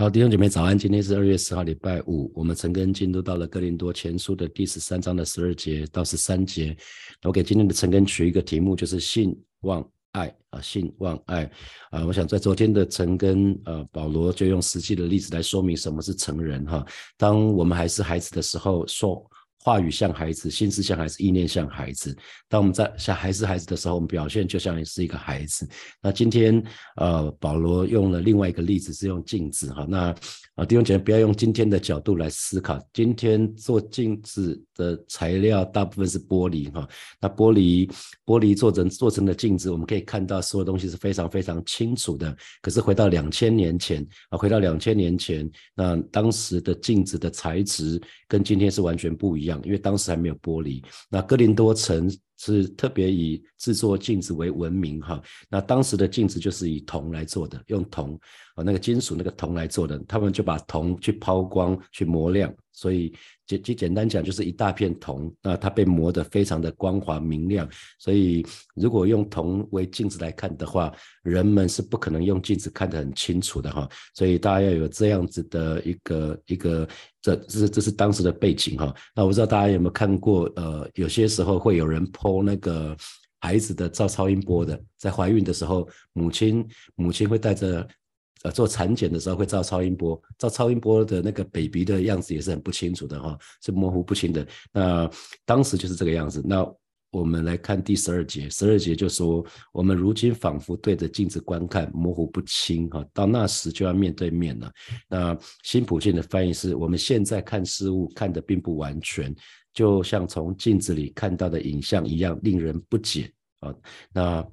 好，弟兄姐妹早安，今天是二月十号，礼拜五。我们陈根进入到了哥林多前书的第十三章的十二节到十三节。我给今天的陈根取一个题目，就是信望爱啊，信望爱啊。我想在昨天的陈根，呃，保罗就用实际的例子来说明什么是成人哈。当我们还是孩子的时候，说。话语像孩子，心思像孩子，意念像孩子。当我们在像孩子孩子的时候，我们表现就像是一个孩子。那今天，呃，保罗用了另外一个例子，是用镜子哈。那啊，弟兄姐妹不要用今天的角度来思考。今天做镜子的材料大部分是玻璃哈。那玻璃玻璃做成做成的镜子，我们可以看到所有东西是非常非常清楚的。可是回到两千年前啊，回到两千年前，那当时的镜子的材质跟今天是完全不一样。因为当时还没有玻璃，那哥林多城是特别以制作镜子为闻名哈。那当时的镜子就是以铜来做的，用铜啊那个金属那个铜来做的，他们就把铜去抛光去磨亮，所以。简简简单讲，就是一大片铜，那它被磨得非常的光滑明亮。所以，如果用铜为镜子来看的话，人们是不可能用镜子看得很清楚的哈。所以，大家要有这样子的一个一个，这这是这是当时的背景哈。那我不知道大家有没有看过，呃，有些时候会有人剖那个孩子的照超音波的，在怀孕的时候，母亲母亲会带着。呃，做产检的时候会照超音波，照超音波的那个 baby 的样子也是很不清楚的哈，是模糊不清的。那当时就是这个样子。那我们来看第十二节，十二节就说，我们如今仿佛对着镜子观看，模糊不清哈，到那时就要面对面了。那新普信的翻译是，我们现在看事物看的并不完全，就像从镜子里看到的影像一样，令人不解啊。那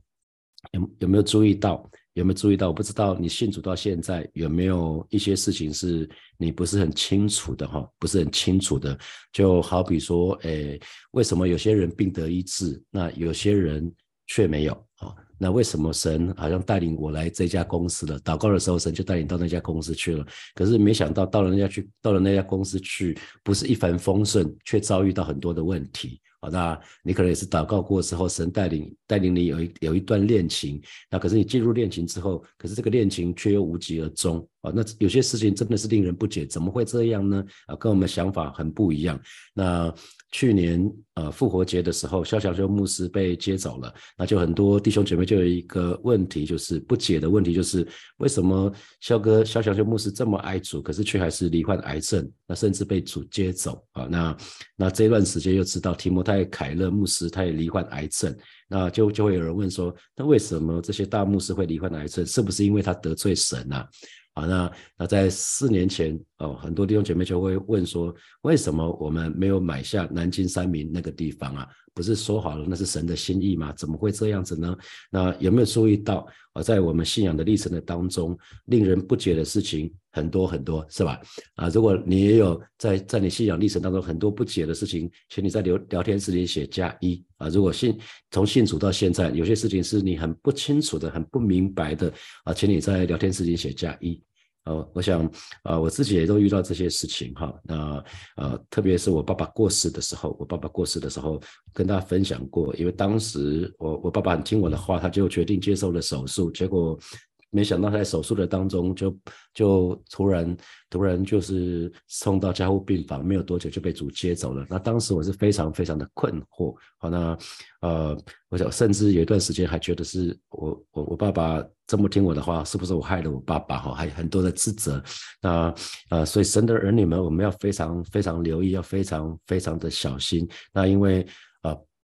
有有没有注意到？有没有注意到？我不知道你信主到现在有没有一些事情是你不是很清楚的哈，不是很清楚的。就好比说，诶，为什么有些人病得医治，那有些人却没有啊？那为什么神好像带领我来这家公司了？祷告的时候，神就带领到那家公司去了。可是没想到到了那家去，到了那家公司去，不是一帆风顺，却遭遇到很多的问题。好，那你可能也是祷告过之后，神带领带领你有一有一段恋情，那可是你进入恋情之后，可是这个恋情却又无疾而终啊。那有些事情真的是令人不解，怎么会这样呢？啊，跟我们想法很不一样。那去年呃复活节的时候，肖小修牧师被接走了，那就很多弟兄姐妹就有一个问题，就是不解的问题，就是为什么肖哥肖小修牧师这么爱主，可是却还是罹患癌症，那甚至被主接走啊？那那这段时间又知道提摩太凯勒牧师他也罹患癌症，那就就会有人问说，那为什么这些大牧师会罹患癌症？是不是因为他得罪神啊？啊，那那在四年前哦，很多弟兄姐妹就会问说，为什么我们没有买下南京三明那个地方啊？不是说好了那是神的心意吗？怎么会这样子呢？那有没有注意到啊，在我们信仰的历程的当中，令人不解的事情很多很多，是吧？啊，如果你也有在在你信仰历程当中很多不解的事情，请你在聊聊天室里写加一啊。如果信从信主到现在，有些事情是你很不清楚的、很不明白的啊，请你在聊天室里写加一。呃，我想，呃，我自己也都遇到这些事情哈。那呃，特别是我爸爸过世的时候，我爸爸过世的时候，跟大家分享过，因为当时我我爸爸很听我的话，他就决定接受了手术，结果。没想到在手术的当中，就就突然突然就是送到加护病房，没有多久就被主接走了。那当时我是非常非常的困惑。好，那呃，我想甚至有一段时间还觉得是我我我爸爸这么听我的话，是不是我害了我爸爸？哈，还很多的自责。那呃，所以神的儿女们，我们要非常非常留意，要非常非常的小心。那因为。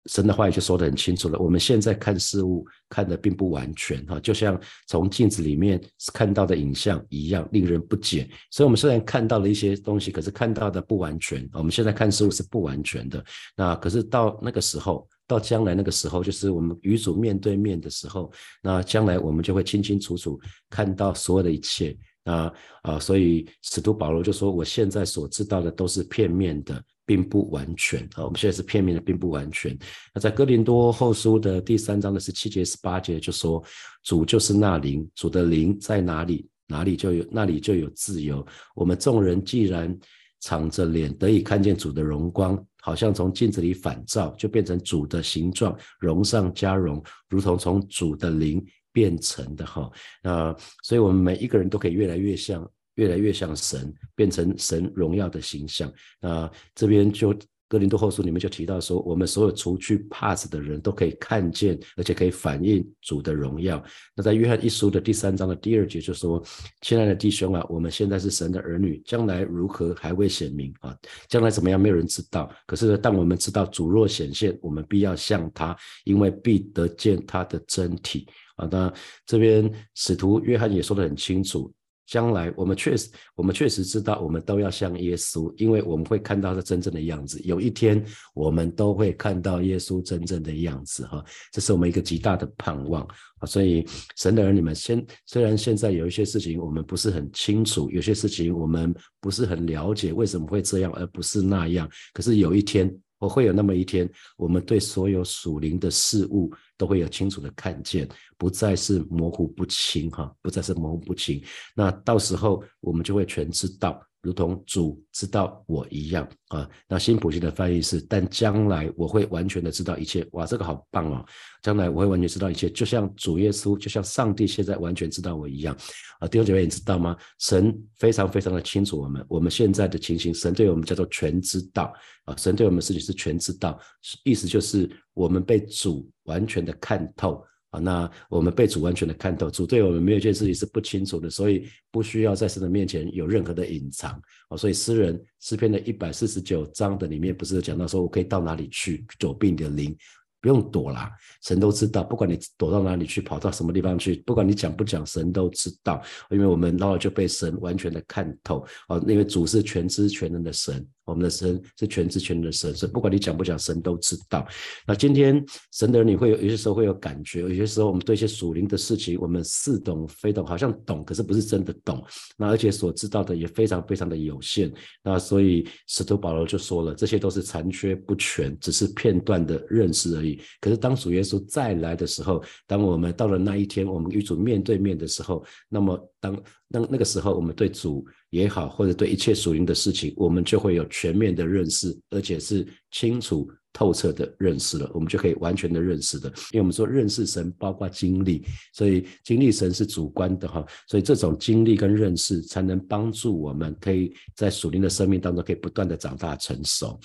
神的话也就说得很清楚了。我们现在看事物看的并不完全哈，就像从镜子里面看到的影像一样，令人不解。所以，我们虽然看到了一些东西，可是看到的不完全。我们现在看事物是不完全的。那可是到那个时候，到将来那个时候，就是我们与主面对面的时候，那将来我们就会清清楚楚看到所有的一切。那啊，所以使徒保罗就说：“我现在所知道的都是片面的。”并不完全啊，我们现在是片面的，并不完全。那在哥林多后书的第三章的十七节、十八节就说，主就是那灵，主的灵在哪里，哪里就有那里就有自由。我们众人既然敞着脸得以看见主的荣光，好像从镜子里反照，就变成主的形状，荣上加荣，如同从主的灵变成的哈。那所以我们每一个人都可以越来越像。越来越像神，变成神荣耀的形象。那这边就。哥林多后书里面就提到说，我们所有除去帕子的人都可以看见，而且可以反映主的荣耀。那在约翰一书的第三章的第二节就说：“亲爱的弟兄啊，我们现在是神的儿女，将来如何还未显明啊？将来怎么样，没有人知道。可是当我们知道主若显现，我们必要向他，因为必得见他的真体啊。那这边使徒约翰也说得很清楚。”将来我们确实，我们确实知道，我们都要像耶稣，因为我们会看到他真正的样子。有一天，我们都会看到耶稣真正的样子，哈，这是我们一个极大的盼望啊！所以，神的儿女们，先虽然现在有一些事情我们不是很清楚，有些事情我们不是很了解为什么会这样，而不是那样，可是有一天。我会有那么一天，我们对所有属灵的事物都会有清楚的看见，不再是模糊不清，哈，不再是模糊不清。那到时候我们就会全知道。如同主知道我一样啊，那新普信的翻译是：但将来我会完全的知道一切。哇，这个好棒哦！将来我会完全知道一切，就像主耶稣，就像上帝现在完全知道我一样啊。弟兄姐妹，你知道吗？神非常非常的清楚我们，我们现在的情形，神对我们叫做全知道啊。神对我们事情是全知道，意思就是我们被主完全的看透。啊，那我们被主完全的看透，主对我们没有一件事情是不清楚的，所以不需要在神的面前有任何的隐藏。啊，所以诗人诗篇的一百四十九章的里面不是讲到说，我可以到哪里去躲避你的灵。不用躲啦，神都知道。不管你躲到哪里去，跑到什么地方去，不管你讲不讲，神都知道。因为我们然后就被神完全的看透哦，因为主是全知全能的神，我们的神是全知全能的神，所以不管你讲不讲，神都知道。那今天神的人，你会有有些时候会有感觉，有些时候我们对一些属灵的事情，我们似懂非懂，好像懂，可是不是真的懂。那而且所知道的也非常非常的有限。那所以使徒保罗就说了，这些都是残缺不全，只是片段的认识而已。可是当主耶稣再来的时候，当我们到了那一天，我们与主面对面的时候，那么当那那个时候，我们对主也好，或者对一切属灵的事情，我们就会有全面的认识，而且是清楚透彻的认识了，我们就可以完全的认识的。因为我们说认识神包括经历，所以经历神是主观的哈，所以这种经历跟认识才能帮助我们，可以在属灵的生命当中可以不断的长大成熟。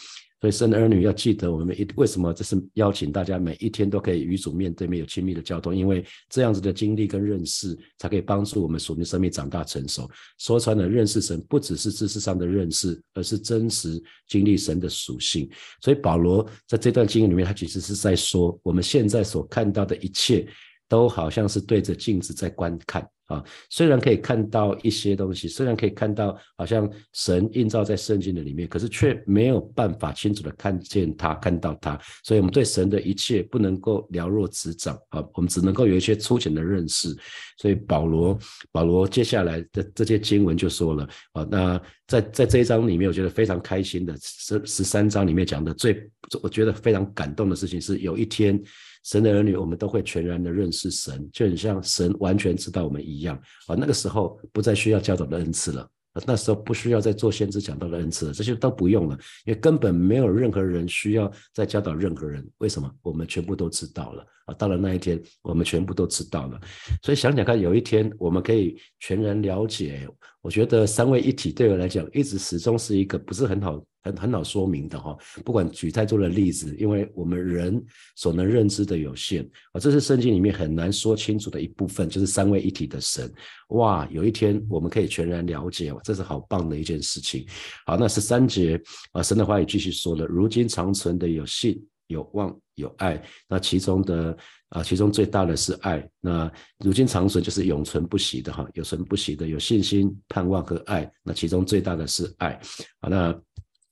所以生儿女要记得，我们一为什么这是邀请大家每一天都可以与主面对面有亲密的交通，因为这样子的经历跟认识，才可以帮助我们属灵生命长大成熟。说穿了，认识神不只是知识上的认识，而是真实经历神的属性。所以保罗在这段经验里面，他其实是在说，我们现在所看到的一切，都好像是对着镜子在观看。啊，虽然可以看到一些东西，虽然可以看到好像神映照在圣经的里面，可是却没有办法清楚的看见他，看到他。所以，我们对神的一切不能够了若指掌啊，我们只能够有一些粗浅的认识。所以，保罗，保罗接下来的这些经文就说了啊，那在在这一章里面，我觉得非常开心的十十三章里面讲的最，我觉得非常感动的事情是，有一天。神的儿女，我们都会全然的认识神，就很像神完全知道我们一样啊。那个时候不再需要教导的恩赐了，那时候不需要再做先知讲道的恩赐了，这些都不用了，因为根本没有任何人需要再教导任何人。为什么？我们全部都知道了啊。到了那一天，我们全部都知道了。所以想想看，有一天我们可以全然了解。我觉得三位一体对我来讲，一直始终是一个不是很好。很很好说明的哈，不管举太多的例子，因为我们人所能认知的有限啊，这是圣经里面很难说清楚的一部分，就是三位一体的神。哇，有一天我们可以全然了解，这是好棒的一件事情。好，那十三节啊，神的话也继续说了，如今长存的有信、有望、有爱，那其中的啊，其中最大的是爱。那如今长存就是永存不息的哈，有存不息的，有信心、盼望和爱。那其中最大的是爱。好，那。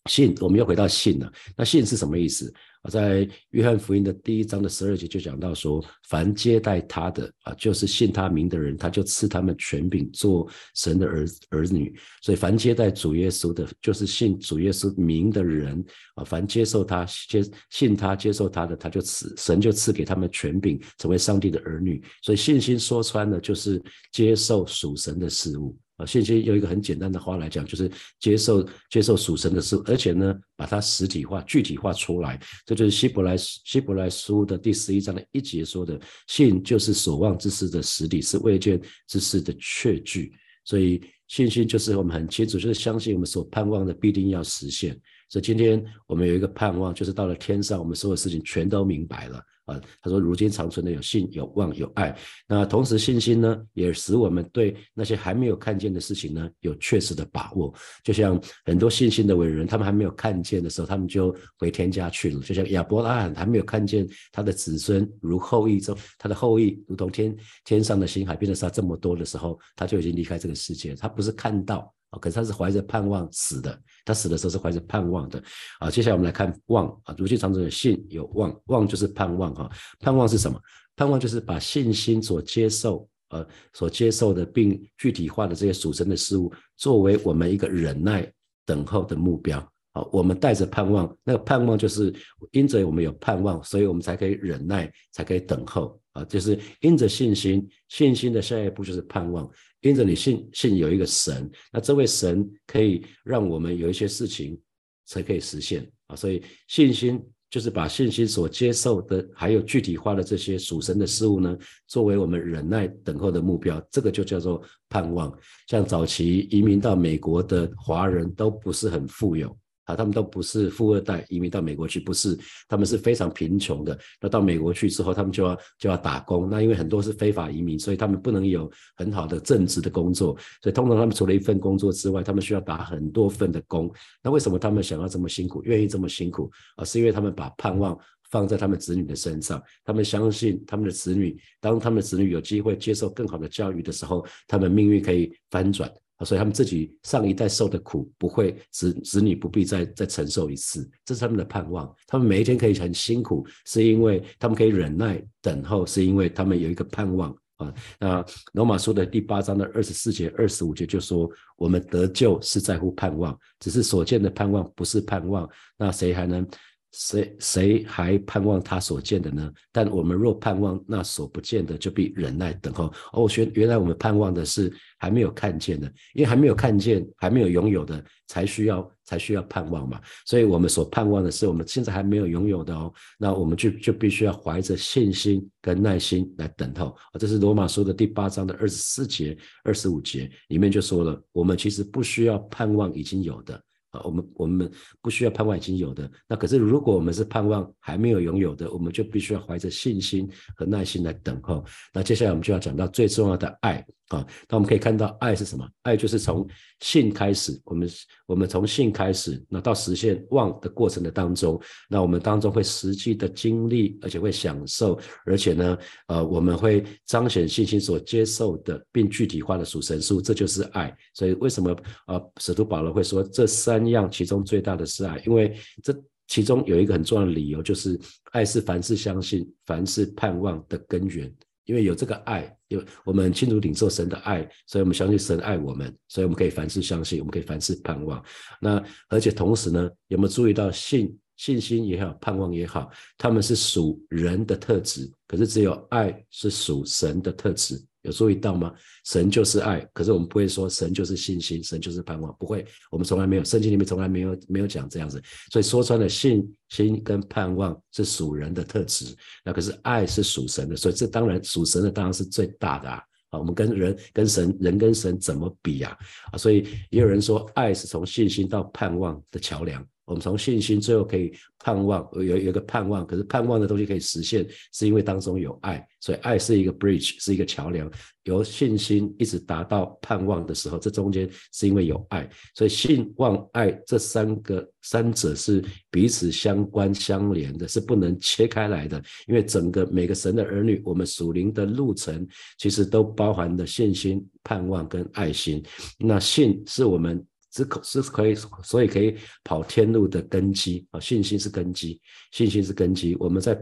信，我们又回到信了。那信是什么意思啊？在约翰福音的第一章的十二节就讲到说，凡接待他的啊，就是信他名的人，他就赐他们权柄做神的儿儿女。所以凡接待主耶稣的，就是信主耶稣名的人啊。凡接受他接信他接受他的，他就赐神就赐给他们权柄，成为上帝的儿女。所以信心说穿了，就是接受属神的事物。信心用一个很简单的话来讲，就是接受接受属神的事，而且呢，把它实体化、具体化出来。这就是希伯来希伯来书的第十一章的一节说的：“信就是所望之事的实体，是未见之事的确据。”所以。信心就是我们很清楚，就是相信我们所盼望的必定要实现。所以今天我们有一个盼望，就是到了天上，我们所有事情全都明白了。啊，他说：“如今长存的有信、有望、有爱。那同时信心呢，也使我们对那些还没有看见的事情呢，有确实的把握。就像很多信心的伟人，他们还没有看见的时候，他们就回天家去了。就像亚伯拉罕还没有看见他的子孙如后裔中，他的后裔如同天天上的星海，变得沙这么多的时候，他就已经离开这个世界。他不是看到。”啊，可是他是怀着盼望死的，他死的时候是怀着盼望的。啊，接下来我们来看望啊，如今常中有信有望，望就是盼望哈。盼望是什么？盼望就是把信心所接受呃所接受的并具体化的这些属神的事物，作为我们一个忍耐等候的目标。好，我们带着盼望，那个盼望就是因着我们有盼望，所以我们才可以忍耐，才可以等候啊。就是因着信心，信心的下一步就是盼望。因着你信信有一个神，那这位神可以让我们有一些事情才可以实现啊，所以信心就是把信心所接受的，还有具体化的这些属神的事物呢，作为我们忍耐等候的目标，这个就叫做盼望。像早期移民到美国的华人都不是很富有。啊，他们都不是富二代移民到美国去，不是，他们是非常贫穷的。那到美国去之后，他们就要就要打工。那因为很多是非法移民，所以他们不能有很好的正职的工作，所以通常他们除了一份工作之外，他们需要打很多份的工。那为什么他们想要这么辛苦，愿意这么辛苦？啊，是因为他们把盼望放在他们子女的身上，他们相信他们的子女，当他们的子女有机会接受更好的教育的时候，他们命运可以翻转。所以他们自己上一代受的苦不会子子女不必再再承受一次，这是他们的盼望。他们每一天可以很辛苦，是因为他们可以忍耐等候，是因为他们有一个盼望啊。那罗马书的第八章的二十四节、二十五节就说：我们得救是在乎盼望，只是所见的盼望不是盼望，那谁还能？谁谁还盼望他所见的呢？但我们若盼望那所不见的，就必忍耐等候。哦，原原来我们盼望的是还没有看见的，因为还没有看见、还没有拥有的，才需要才需要盼望嘛。所以，我们所盼望的是我们现在还没有拥有的哦。那我们就就必须要怀着信心跟耐心来等候。这是罗马书的第八章的二十四节、二十五节里面就说了，我们其实不需要盼望已经有的。啊，我们我们不需要盼望已经有的，那可是如果我们是盼望还没有拥有的，我们就必须要怀着信心和耐心来等候。那接下来我们就要讲到最重要的爱。啊，那我们可以看到，爱是什么？爱就是从信开始，我们我们从信开始，那到实现望的过程的当中，那我们当中会实际的经历，而且会享受，而且呢，呃，我们会彰显信心所接受的，并具体化的属神书，这就是爱。所以为什么呃，使徒保罗会说这三样其中最大的是爱？因为这其中有一个很重要的理由，就是爱是凡事相信、凡事盼望的根源。因为有这个爱，有我们清楚领受神的爱，所以我们相信神爱我们，所以我们可以凡事相信，我们可以凡事盼望。那而且同时呢，有没有注意到信信心也好，盼望也好，他们是属人的特质，可是只有爱是属神的特质。有注意到吗？神就是爱，可是我们不会说神就是信心，神就是盼望，不会，我们从来没有，圣经里面从来没有没有讲这样子。所以说穿了，信心跟盼望是属人的特质，那可是爱是属神的，所以这当然属神的当然是最大的啊。啊，我们跟人跟神，人跟神怎么比呀？啊，所以也有人说，爱是从信心到盼望的桥梁。我们从信心最后可以盼望，有有一个盼望，可是盼望的东西可以实现，是因为当中有爱，所以爱是一个 bridge，是一个桥梁，由信心一直达到盼望的时候，这中间是因为有爱，所以信望爱这三个三者是彼此相关相连的，是不能切开来的，因为整个每个神的儿女，我们属灵的路程其实都包含了信心、盼望跟爱心，那信是我们。只可是可以，所以可以跑天路的根基啊，信心是根基，信心是根基。我们在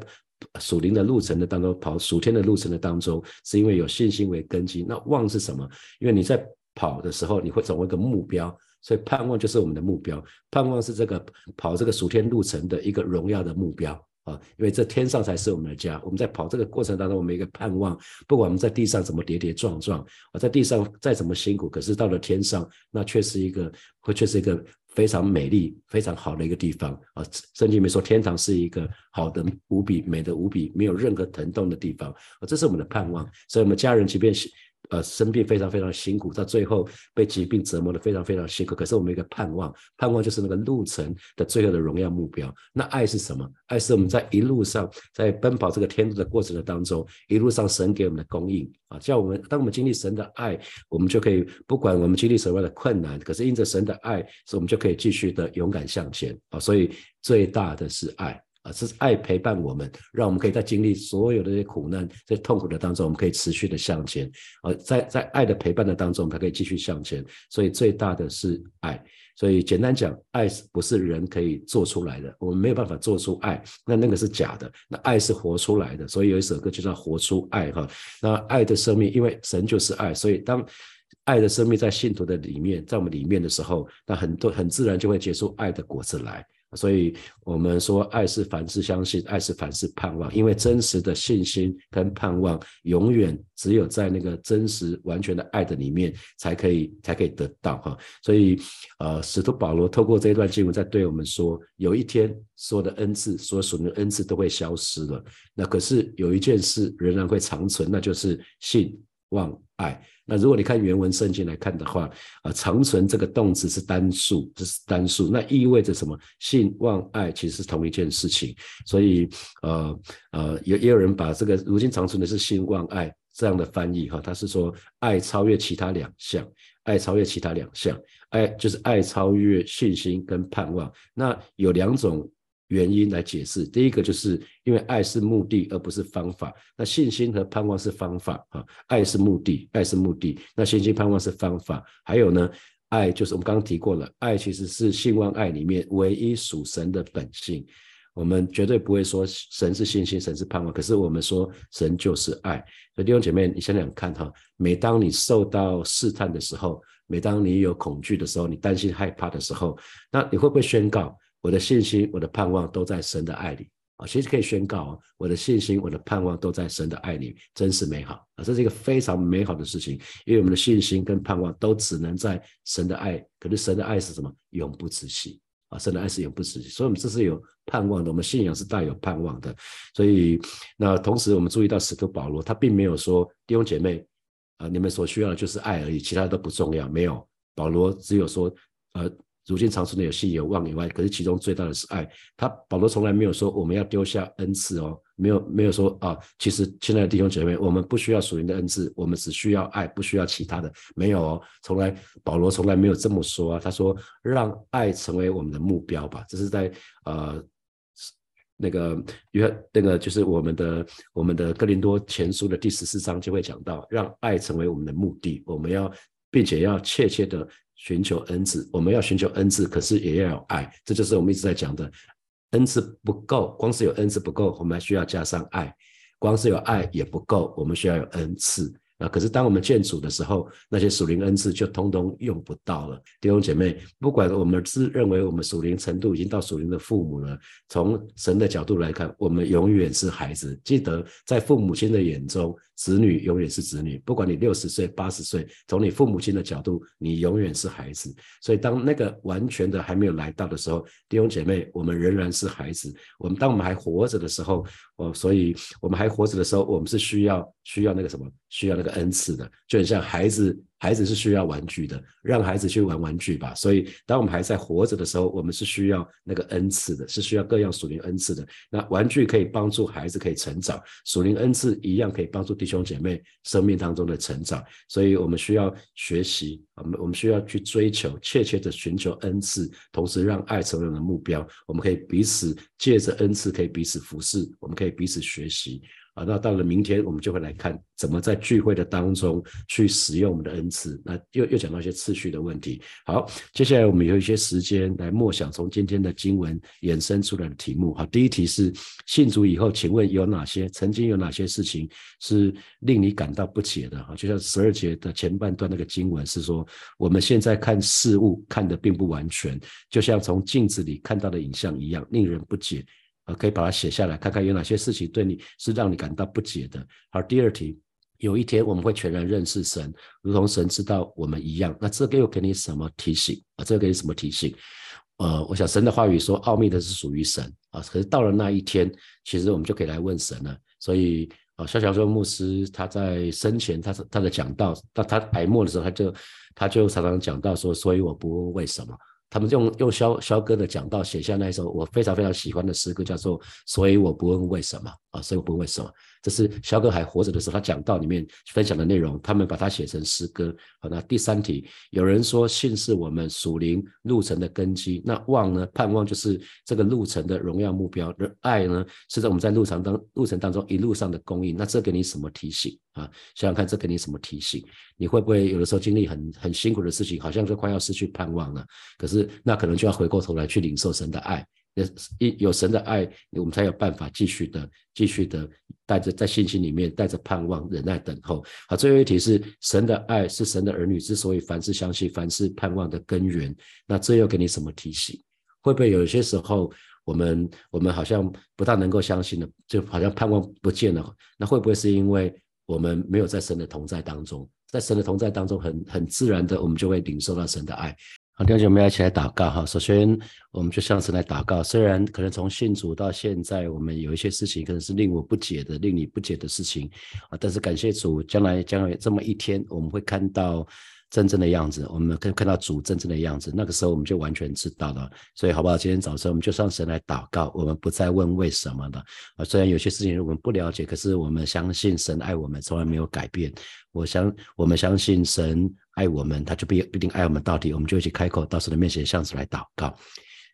属灵的路程的当中，跑属天的路程的当中，是因为有信心为根基。那望是什么？因为你在跑的时候，你会成为一个目标，所以盼望就是我们的目标。盼望是这个跑这个属天路程的一个荣耀的目标。啊，因为这天上才是我们的家。我们在跑这个过程当中，我们一个盼望，不管我们在地上怎么跌跌撞撞，啊，在地上再怎么辛苦，可是到了天上，那却是一个，会却是一个非常美丽、非常好的一个地方啊。圣经里面说，天堂是一个好的无比、美的无比、没有任何疼痛的地方啊。这是我们的盼望。所以，我们家人即便是呃生病非常非常辛苦，到最后被疾病折磨的非常非常辛苦。可是我们一个盼望，盼望就是那个路程的最后的荣耀目标。那爱是什么？爱是我们在一路上在奔跑这个天路的过程的当中，一路上神给我们的供应啊，叫我们当我们经历神的爱，我们就可以不管我们经历什么样的困难，可是因着神的爱，所以我们就可以继续的勇敢向前啊。所以最大的是爱。啊，是爱陪伴我们，让我们可以在经历所有的这些苦难、在痛苦的当中，我们可以持续的向前。啊，在在爱的陪伴的当中，我们才可以继续向前。所以最大的是爱。所以简单讲，爱不是人可以做出来的，我们没有办法做出爱，那那个是假的。那爱是活出来的。所以有一首歌就叫《活出爱》哈。那爱的生命，因为神就是爱，所以当爱的生命在信徒的里面，在我们里面的时候，那很多很自然就会结出爱的果子来。所以，我们说，爱是凡事相信，爱是凡事盼望。因为真实的信心跟盼望，永远只有在那个真实完全的爱的里面，才可以才可以得到哈。所以，呃，使徒保罗透过这一段经文，在对我们说，有一天，所有的恩赐，所属的恩赐都会消失了。那可是有一件事仍然会长存，那就是信望爱。那如果你看原文圣经来看的话，啊，长存这个动词是单数，这是单数，那意味着什么？信望爱其实是同一件事情，所以呃呃，也也有人把这个如今长存的是信望爱这样的翻译哈，他是说爱超越其他两项，爱超越其他两项，爱就是爱超越信心跟盼望，那有两种。原因来解释，第一个就是因为爱是目的而不是方法，那信心和盼望是方法啊，爱是目的，爱是目的，那信心盼望是方法。还有呢，爱就是我们刚刚提过了，爱其实是信望爱里面唯一属神的本性。我们绝对不会说神是信心，神是盼望，可是我们说神就是爱。所以弟兄姐妹，你想想看哈，每当你受到试探的时候，每当你有恐惧的时候，你担心害怕的时候，那你会不会宣告？我的信心，我的盼望都在神的爱里啊！其实可以宣告啊，我的信心，我的盼望都在神的爱里，真是美好啊！这是一个非常美好的事情，因为我们的信心跟盼望都只能在神的爱。可是神的爱是什么？永不止息啊！神的爱是永不止息，所以我们这是有盼望的，我们信仰是带有盼望的。所以那同时我们注意到使徒保罗，他并没有说弟兄姐妹啊，你们所需要的就是爱而已，其他都不重要。没有，保罗只有说呃。如今常存的有信有望以外，可是其中最大的是爱。他保罗从来没有说我们要丢下恩赐哦，没有没有说啊，其实亲爱的弟兄姐妹，我们不需要属灵的恩赐，我们只需要爱，不需要其他的，没有哦，从来保罗从来没有这么说啊。他说让爱成为我们的目标吧，这是在呃那个约那个就是我们的我们的哥林多前书的第十四章就会讲到，让爱成为我们的目的，我们要并且要切切的。寻求恩赐，我们要寻求恩赐，可是也要有爱，这就是我们一直在讲的。恩赐不够，光是有恩赐不够，我们还需要加上爱；光是有爱也不够，我们需要有恩赐。啊！可是当我们见主的时候，那些属灵恩赐就通通用不到了。弟兄姐妹，不管我们自认为我们属灵程度已经到属灵的父母了，从神的角度来看，我们永远是孩子。记得在父母亲的眼中，子女永远是子女。不管你六十岁、八十岁，从你父母亲的角度，你永远是孩子。所以当那个完全的还没有来到的时候，弟兄姐妹，我们仍然是孩子。我们当我们还活着的时候，哦，所以我们还活着的时候，我们是需要需要那个什么？需要那个恩赐的，就很像孩子。孩子是需要玩具的，让孩子去玩玩具吧。所以，当我们还在活着的时候，我们是需要那个恩赐的，是需要各样属灵恩赐的。那玩具可以帮助孩子可以成长，属灵恩赐一样可以帮助弟兄姐妹生命当中的成长。所以我们需要学习，我们我们需要去追求，切切的寻求恩赐，同时让爱成为我们的目标。我们可以彼此借着恩赐，可以彼此服侍，我们可以彼此学习。啊，那到了明天，我们就会来看怎么在聚会的当中去使用我们的恩赐。那又又讲到一些次序的问题。好，接下来我们有一些时间来默想从今天的经文衍生出来的题目。好，第一题是信主以后，请问有哪些曾经有哪些事情是令你感到不解的？哈，就像十二节的前半段那个经文是说，我们现在看事物看的并不完全，就像从镜子里看到的影像一样，令人不解。可以把它写下来，看看有哪些事情对你是让你感到不解的。好，第二题，有一天我们会全然认识神，如同神知道我们一样。那这个又给你什么提醒啊？这个给你什么提醒？呃，我想神的话语说，奥秘的是属于神啊。可是到了那一天，其实我们就可以来问神了。所以啊，肖小说牧师他在生前，他他的讲道，他他白末的时候，他就他就常常讲到说，所以我不问为什么。他们用用肖肖哥的讲道写下那一首我非常非常喜欢的诗歌，叫做所以我不问为什么啊，所以我不问为什么。这是肖哥还活着的时候，他讲道里面分享的内容，他们把它写成诗歌。好，那第三题，有人说信是我们属灵路程的根基，那望呢？盼望就是这个路程的荣耀目标。而爱呢，是在我们在路程当路程当中一路上的供应。那这给你什么提醒啊？想想看，这给你什么提醒？你会不会有的时候经历很很辛苦的事情，好像就快要失去盼望了？可是那可能就要回过头来去领受神的爱。一有神的爱，我们才有办法继续的、继续的带着在信心里面，带着盼望、忍耐等候。好，最后一题是神的爱是神的儿女之所以凡事相信、凡事盼望的根源。那这又给你什么提醒？会不会有些时候我们我们好像不大能够相信了，就好像盼望不见了？那会不会是因为我们没有在神的同在当中？在神的同在当中，很很自然的，我们就会领受到神的爱。好，弟兄姐妹，一起来祷告哈。首先，我们就像是来祷告。虽然可能从信主到现在，我们有一些事情可能是令我不解的、令你不解的事情啊，但是感谢主，将来将来这么一天，我们会看到。真正的样子，我们可以看到主真正的样子，那个时候我们就完全知道了。所以好不好？今天早上我们就上神来祷告，我们不再问为什么了。啊，虽然有些事情我们不了解，可是我们相信神爱我们，从来没有改变。我相我们相信神爱我们，他就必必定爱我们到底。我们就一起开口到神的面前，向神来祷告。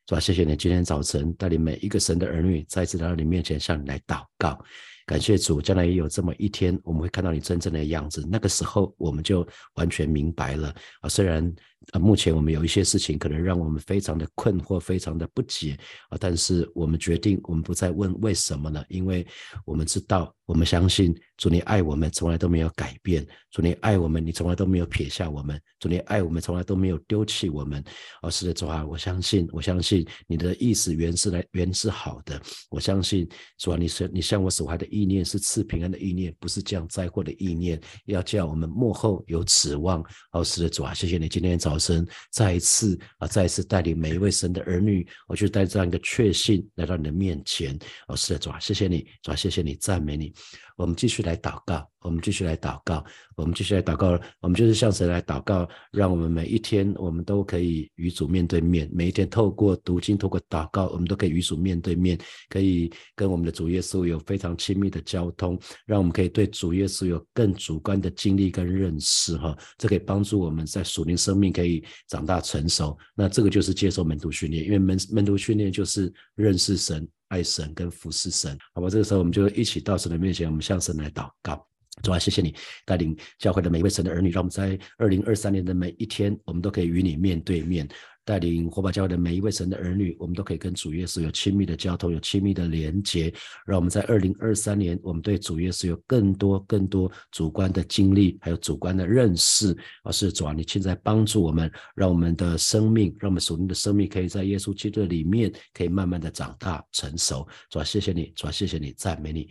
是吧？谢谢你今天早晨带领每一个神的儿女再次来到你面前，向你来祷告。感谢主，将来也有这么一天，我们会看到你真正的样子。那个时候，我们就完全明白了啊。虽然啊，目前我们有一些事情可能让我们非常的困惑，非常的不解啊，但是我们决定，我们不再问为什么了，因为我们知道。我们相信主，你爱我们，从来都没有改变。主，你爱我们，你从来都没有撇下我们。主，你爱我们，从来都没有丢弃我们。哦，是的，主啊，我相信，我相信你的意思原是来原是好的。我相信主啊，你是你向我所怀的意念是赐平安的意念，不是降灾祸的意念，要叫我们幕后有指望。哦，是的，主啊，谢谢你今天早神再一次啊，再一次带领每一位神的儿女，我就带这样一个确信来到你的面前。哦，是的，主啊，谢谢你，主啊，谢谢你，赞美你。我们继续来祷告，我们继续来祷告，我们继续来祷告。我们就是向神来祷告，让我们每一天，我们都可以与主面对面。每一天透过读经，透过祷告，我们都可以与主面对面，可以跟我们的主耶稣有非常亲密的交通，让我们可以对主耶稣有更主观的经历跟认识。哈，这可以帮助我们在属灵生命可以长大成熟。那这个就是接受门徒训练，因为门门徒训练就是认识神。爱神跟服侍神，好吧，这个时候我们就一起到神的面前，我们向神来祷告。主啊，谢谢你带领教会的每一位神的儿女，让我们在二零二三年的每一天，我们都可以与你面对面。带领火把教会的每一位神的儿女，我们都可以跟主耶稣有亲密的交通，有亲密的连接。让我们在二零二三年，我们对主耶稣有更多、更多主观的经历，还有主观的认识。而是主啊，你现在帮助我们，让我们的生命，让我们属灵的生命，可以在耶稣基督里面，可以慢慢的长大成熟。主啊，谢谢你，主啊，谢谢你，赞美你。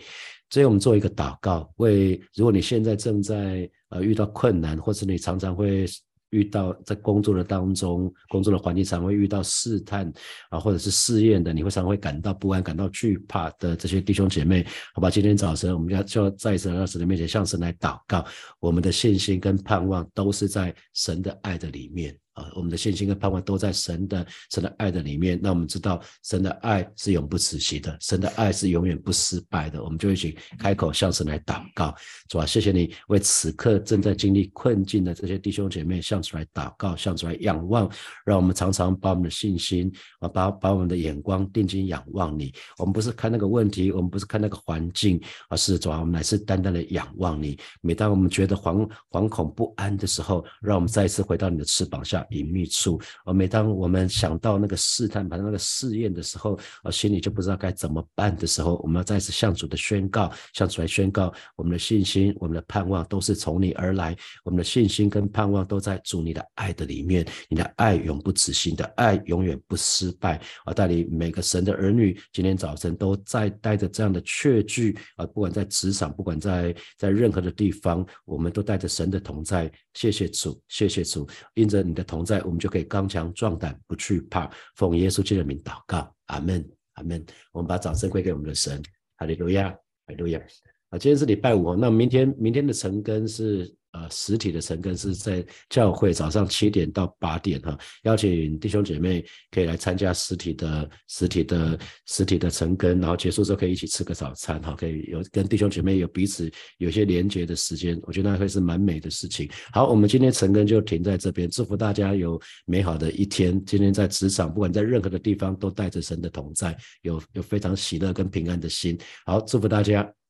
所以我们做一个祷告，为如果你现在正在呃遇到困难，或者你常常会。遇到在工作的当中，工作的环境常会遇到试探啊，或者是试验的，你会常会感到不安、感到惧怕的这些弟兄姐妹，好吧？今天早晨我们要就要再一次来到神的面前，向神来祷告，我们的信心跟盼望都是在神的爱的里面。啊，我们的信心跟盼望都在神的神的爱的里面。那我们知道神的爱是永不止息的，神的爱是永远不失败的。我们就一起开口向神来祷告，主啊，谢谢你为此刻正在经历困境的这些弟兄姐妹向主来祷告，向主来仰望，让我们常常把我们的信心啊，把把我们的眼光定睛仰望你。我们不是看那个问题，我们不是看那个环境，而是主啊，我们乃是单单的仰望你。每当我们觉得惶惶恐不安的时候，让我们再一次回到你的翅膀下。隐秘处，而每当我们想到那个试探、把那个试验的时候，啊，心里就不知道该怎么办的时候，我们要再次向主的宣告，向主来宣告，我们的信心、我们的盼望都是从你而来，我们的信心跟盼望都在主你的爱的里面，你的爱永不止息，的爱永远不失败。啊，带领每个神的儿女，今天早晨都在带着这样的确据，啊，不管在职场，不管在在任何的地方，我们都带着神的同在。谢谢主，谢谢主，因着你的同在，我们就可以刚强壮胆，不去怕。奉耶稣基督的名祷告，阿门，阿门。我们把掌声归给我们的神，哈利路亚，哈利路亚。啊，今天是礼拜五，那明天明天的晨更是。呃，实体的晨更是在教会早上七点到八点哈，邀请弟兄姐妹可以来参加实体的实体的实体的晨更，然后结束之后可以一起吃个早餐哈，可以有跟弟兄姐妹有彼此有些连接的时间，我觉得那会是蛮美的事情。好，我们今天晨更就停在这边，祝福大家有美好的一天。今天在职场，不管在任何的地方，都带着神的同在，有有非常喜乐跟平安的心。好，祝福大家。